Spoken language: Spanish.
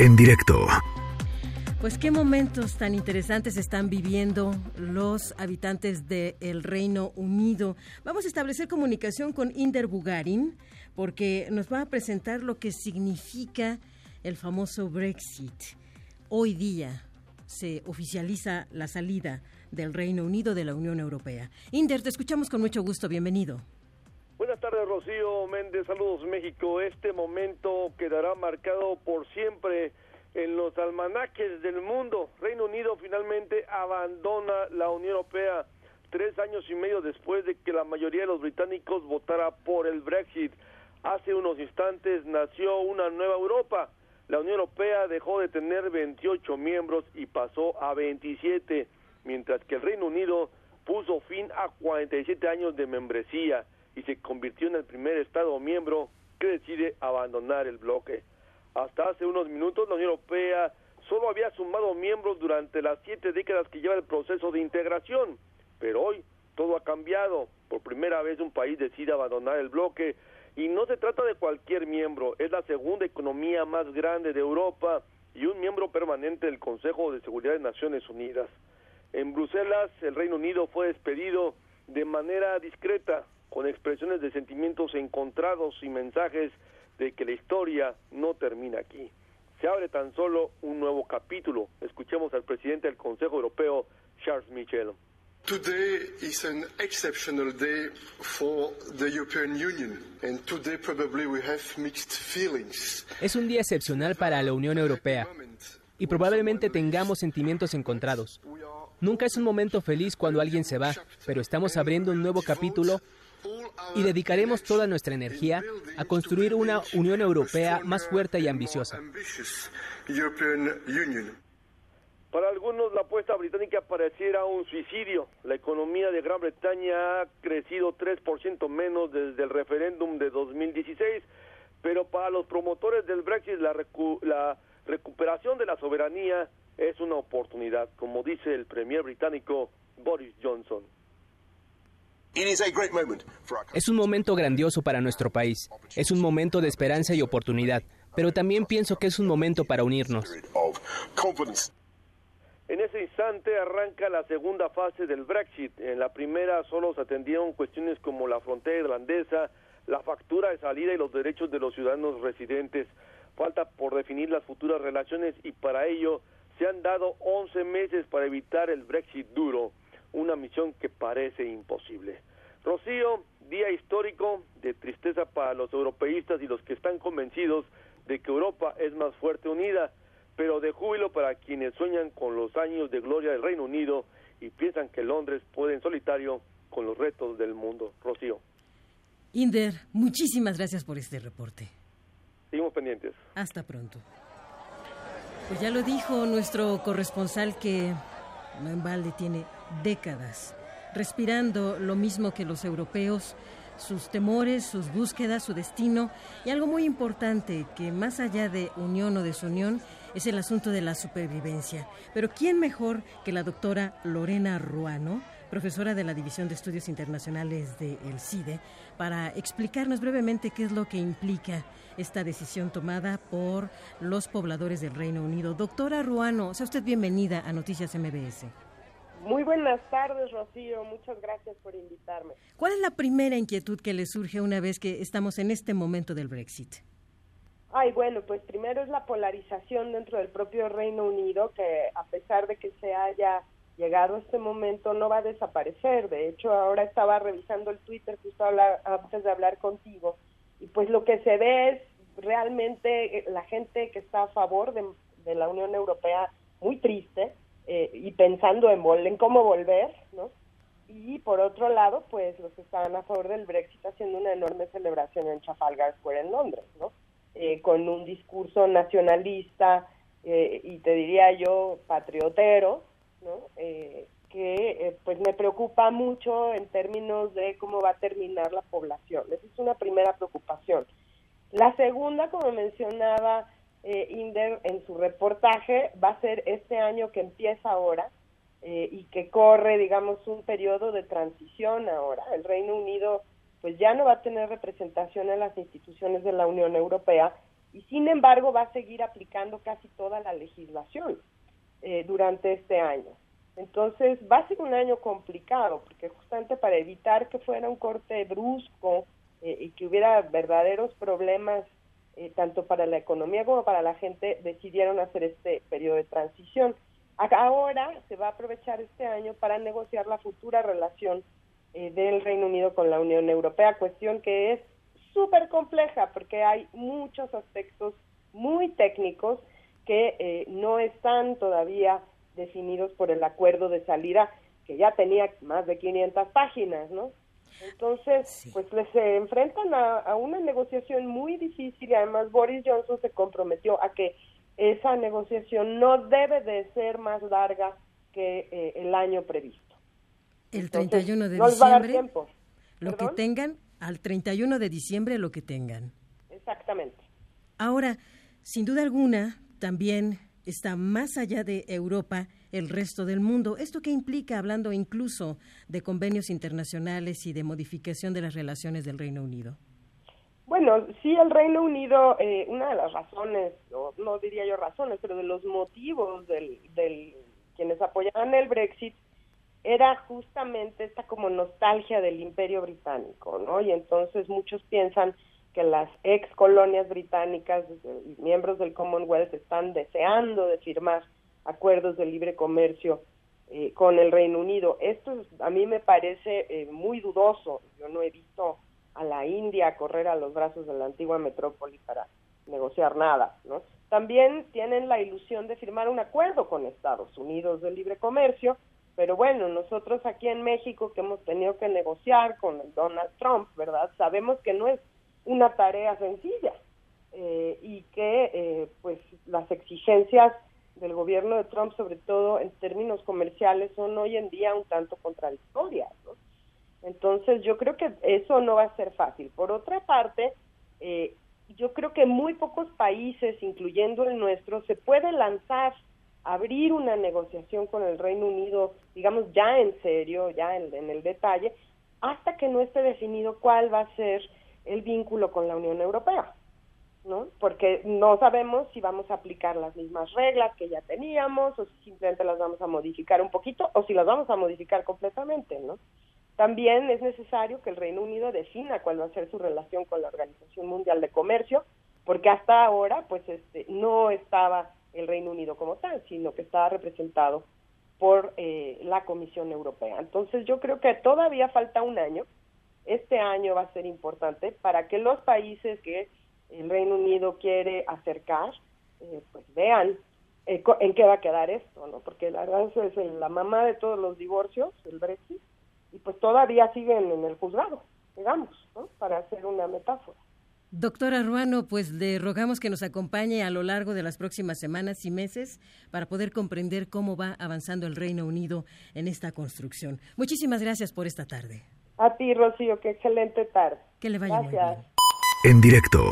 en directo. Pues qué momentos tan interesantes están viviendo los habitantes del Reino Unido. Vamos a establecer comunicación con Inder Bugarin porque nos va a presentar lo que significa el famoso Brexit. Hoy día se oficializa la salida del Reino Unido de la Unión Europea. Inder, te escuchamos con mucho gusto. Bienvenido. Tardes, Rocío Méndez. Saludos, México. Este momento quedará marcado por siempre en los almanaques del mundo. Reino Unido finalmente abandona la Unión Europea tres años y medio después de que la mayoría de los británicos votara por el Brexit. Hace unos instantes nació una nueva Europa. La Unión Europea dejó de tener 28 miembros y pasó a 27, mientras que el Reino Unido puso fin a 47 años de membresía y se convirtió en el primer Estado miembro que decide abandonar el bloque. Hasta hace unos minutos la Unión Europea solo había sumado miembros durante las siete décadas que lleva el proceso de integración, pero hoy todo ha cambiado. Por primera vez un país decide abandonar el bloque y no se trata de cualquier miembro, es la segunda economía más grande de Europa y un miembro permanente del Consejo de Seguridad de Naciones Unidas. En Bruselas, el Reino Unido fue despedido de manera discreta, con expresiones de sentimientos encontrados y mensajes de que la historia no termina aquí. Se abre tan solo un nuevo capítulo. Escuchemos al presidente del Consejo Europeo, Charles Michel. Today is an exceptional day for the European Union and today probably we have mixed feelings. Es un día excepcional para la Unión Europea y probablemente tengamos sentimientos encontrados. Nunca es un momento feliz cuando alguien se va, pero estamos abriendo un nuevo capítulo y dedicaremos toda nuestra energía a construir una Unión Europea más fuerte y ambiciosa. Para algunos la apuesta británica pareciera un suicidio. La economía de Gran Bretaña ha crecido 3% menos desde el referéndum de 2016, pero para los promotores del Brexit la, la recuperación de la soberanía es una oportunidad, como dice el premier británico Boris Johnson. Es un momento grandioso para nuestro país. Es un momento de esperanza y oportunidad, pero también pienso que es un momento para unirnos. En ese instante arranca la segunda fase del Brexit. En la primera solo se atendieron cuestiones como la frontera irlandesa, la factura de salida y los derechos de los ciudadanos residentes. Falta por definir las futuras relaciones y para ello se han dado 11 meses para evitar el Brexit duro una misión que parece imposible. Rocío, día histórico de tristeza para los europeístas y los que están convencidos de que Europa es más fuerte unida, pero de júbilo para quienes sueñan con los años de gloria del Reino Unido y piensan que Londres puede en solitario con los retos del mundo. Rocío. Inder, muchísimas gracias por este reporte. Seguimos pendientes. Hasta pronto. Pues ya lo dijo nuestro corresponsal que no en balde tiene décadas, respirando lo mismo que los europeos, sus temores, sus búsquedas, su destino y algo muy importante que más allá de unión o desunión es el asunto de la supervivencia. Pero ¿quién mejor que la doctora Lorena Ruano? profesora de la División de Estudios Internacionales de el CIDE, para explicarnos brevemente qué es lo que implica esta decisión tomada por los pobladores del Reino Unido. Doctora Ruano, sea usted bienvenida a Noticias MBS. Muy buenas tardes, Rocío. Muchas gracias por invitarme. ¿Cuál es la primera inquietud que le surge una vez que estamos en este momento del Brexit? Ay, bueno, pues primero es la polarización dentro del propio Reino Unido, que a pesar de que se haya llegado a este momento, no va a desaparecer. De hecho, ahora estaba revisando el Twitter justo antes de hablar contigo, y pues lo que se ve es realmente eh, la gente que está a favor de, de la Unión Europea muy triste, eh, y pensando en, en cómo volver, ¿no? Y por otro lado, pues los que estaban a favor del Brexit haciendo una enorme celebración en Trafalgar Square en Londres, ¿no? Eh, con un discurso nacionalista eh, y te diría yo patriotero, ¿no? que pues me preocupa mucho en términos de cómo va a terminar la población. Esa es una primera preocupación. La segunda, como mencionaba eh, en su reportaje va a ser este año que empieza ahora eh, y que corre, digamos, un periodo de transición ahora. El Reino Unido pues ya no va a tener representación en las instituciones de la Unión Europea y sin embargo va a seguir aplicando casi toda la legislación eh, durante este año. Entonces va a ser un año complicado, porque justamente para evitar que fuera un corte brusco eh, y que hubiera verdaderos problemas eh, tanto para la economía como para la gente, decidieron hacer este periodo de transición. Ahora se va a aprovechar este año para negociar la futura relación del Reino Unido con la Unión Europea, cuestión que es súper compleja porque hay muchos aspectos muy técnicos que eh, no están todavía definidos por el acuerdo de salida que ya tenía más de 500 páginas, ¿no? Entonces, pues les se enfrentan a, una negociación muy difícil y además Boris Johnson se comprometió a que esa negociación no debe de ser más larga que eh, el año previsto. El 31 de diciembre. Lo que tengan al 31 de diciembre lo que tengan. Exactamente. Ahora, sin duda alguna, también está más allá de Europa el resto del mundo. ¿Esto qué implica, hablando incluso de convenios internacionales y de modificación de las relaciones del Reino Unido? Bueno, sí, el Reino Unido, eh, una de las razones, no, diría yo razones, pero de los motivos del, del quienes apoyaban el Brexit era justamente esta como nostalgia del imperio británico, ¿no? Y entonces muchos piensan que las ex colonias británicas y miembros del Commonwealth están deseando de firmar acuerdos de libre comercio eh, con el Reino Unido. Esto a mí me parece eh, muy dudoso. Yo no he visto a la India correr a los brazos de la antigua metrópoli para negociar nada, ¿no? También tienen la ilusión de firmar un acuerdo con Estados Unidos de libre comercio, pero bueno, nosotros aquí en México que hemos tenido que negociar con Donald Trump, ¿verdad? Sabemos que no es una tarea sencilla eh, y que eh, pues las exigencias del gobierno de Trump, sobre todo en términos comerciales, son hoy en día un tanto contradictorias. ¿no? Entonces yo creo que eso no va a ser fácil. Por otra parte, eh, yo creo que muy pocos países, incluyendo el nuestro, se pueden lanzar abrir una negociación con el Reino Unido, digamos, ya en serio, ya en, el detalle, hasta que no esté definido cuál va a ser el vínculo con la Unión Europea, ¿no? Porque no sabemos si vamos a aplicar las mismas reglas que ya teníamos, o si simplemente las vamos a modificar un poquito, o si las vamos a modificar completamente, ¿no? También es necesario que el Reino Unido defina cuál va a ser su relación con la Organización Mundial de Comercio, porque hasta ahora, pues, este, no estaba el Reino Unido como tal, sino que está representado por eh, la Comisión Europea. Entonces yo creo que todavía falta un año. Este año va a ser importante para que los países que el Reino Unido quiere acercar, eh, pues vean eh, en qué va a quedar esto, ¿no? Porque la verdad es la mamá de todos los divorcios, el Brexit, y pues todavía siguen en el juzgado, digamos, ¿no? Para hacer una metáfora. Doctora Ruano, pues le rogamos que nos acompañe a lo largo de las próximas semanas y meses para poder comprender cómo va avanzando el Reino Unido en esta construcción. Muchísimas gracias por esta tarde. A ti, Rocío, qué excelente tarde. Que le vaya muy bien. En directo.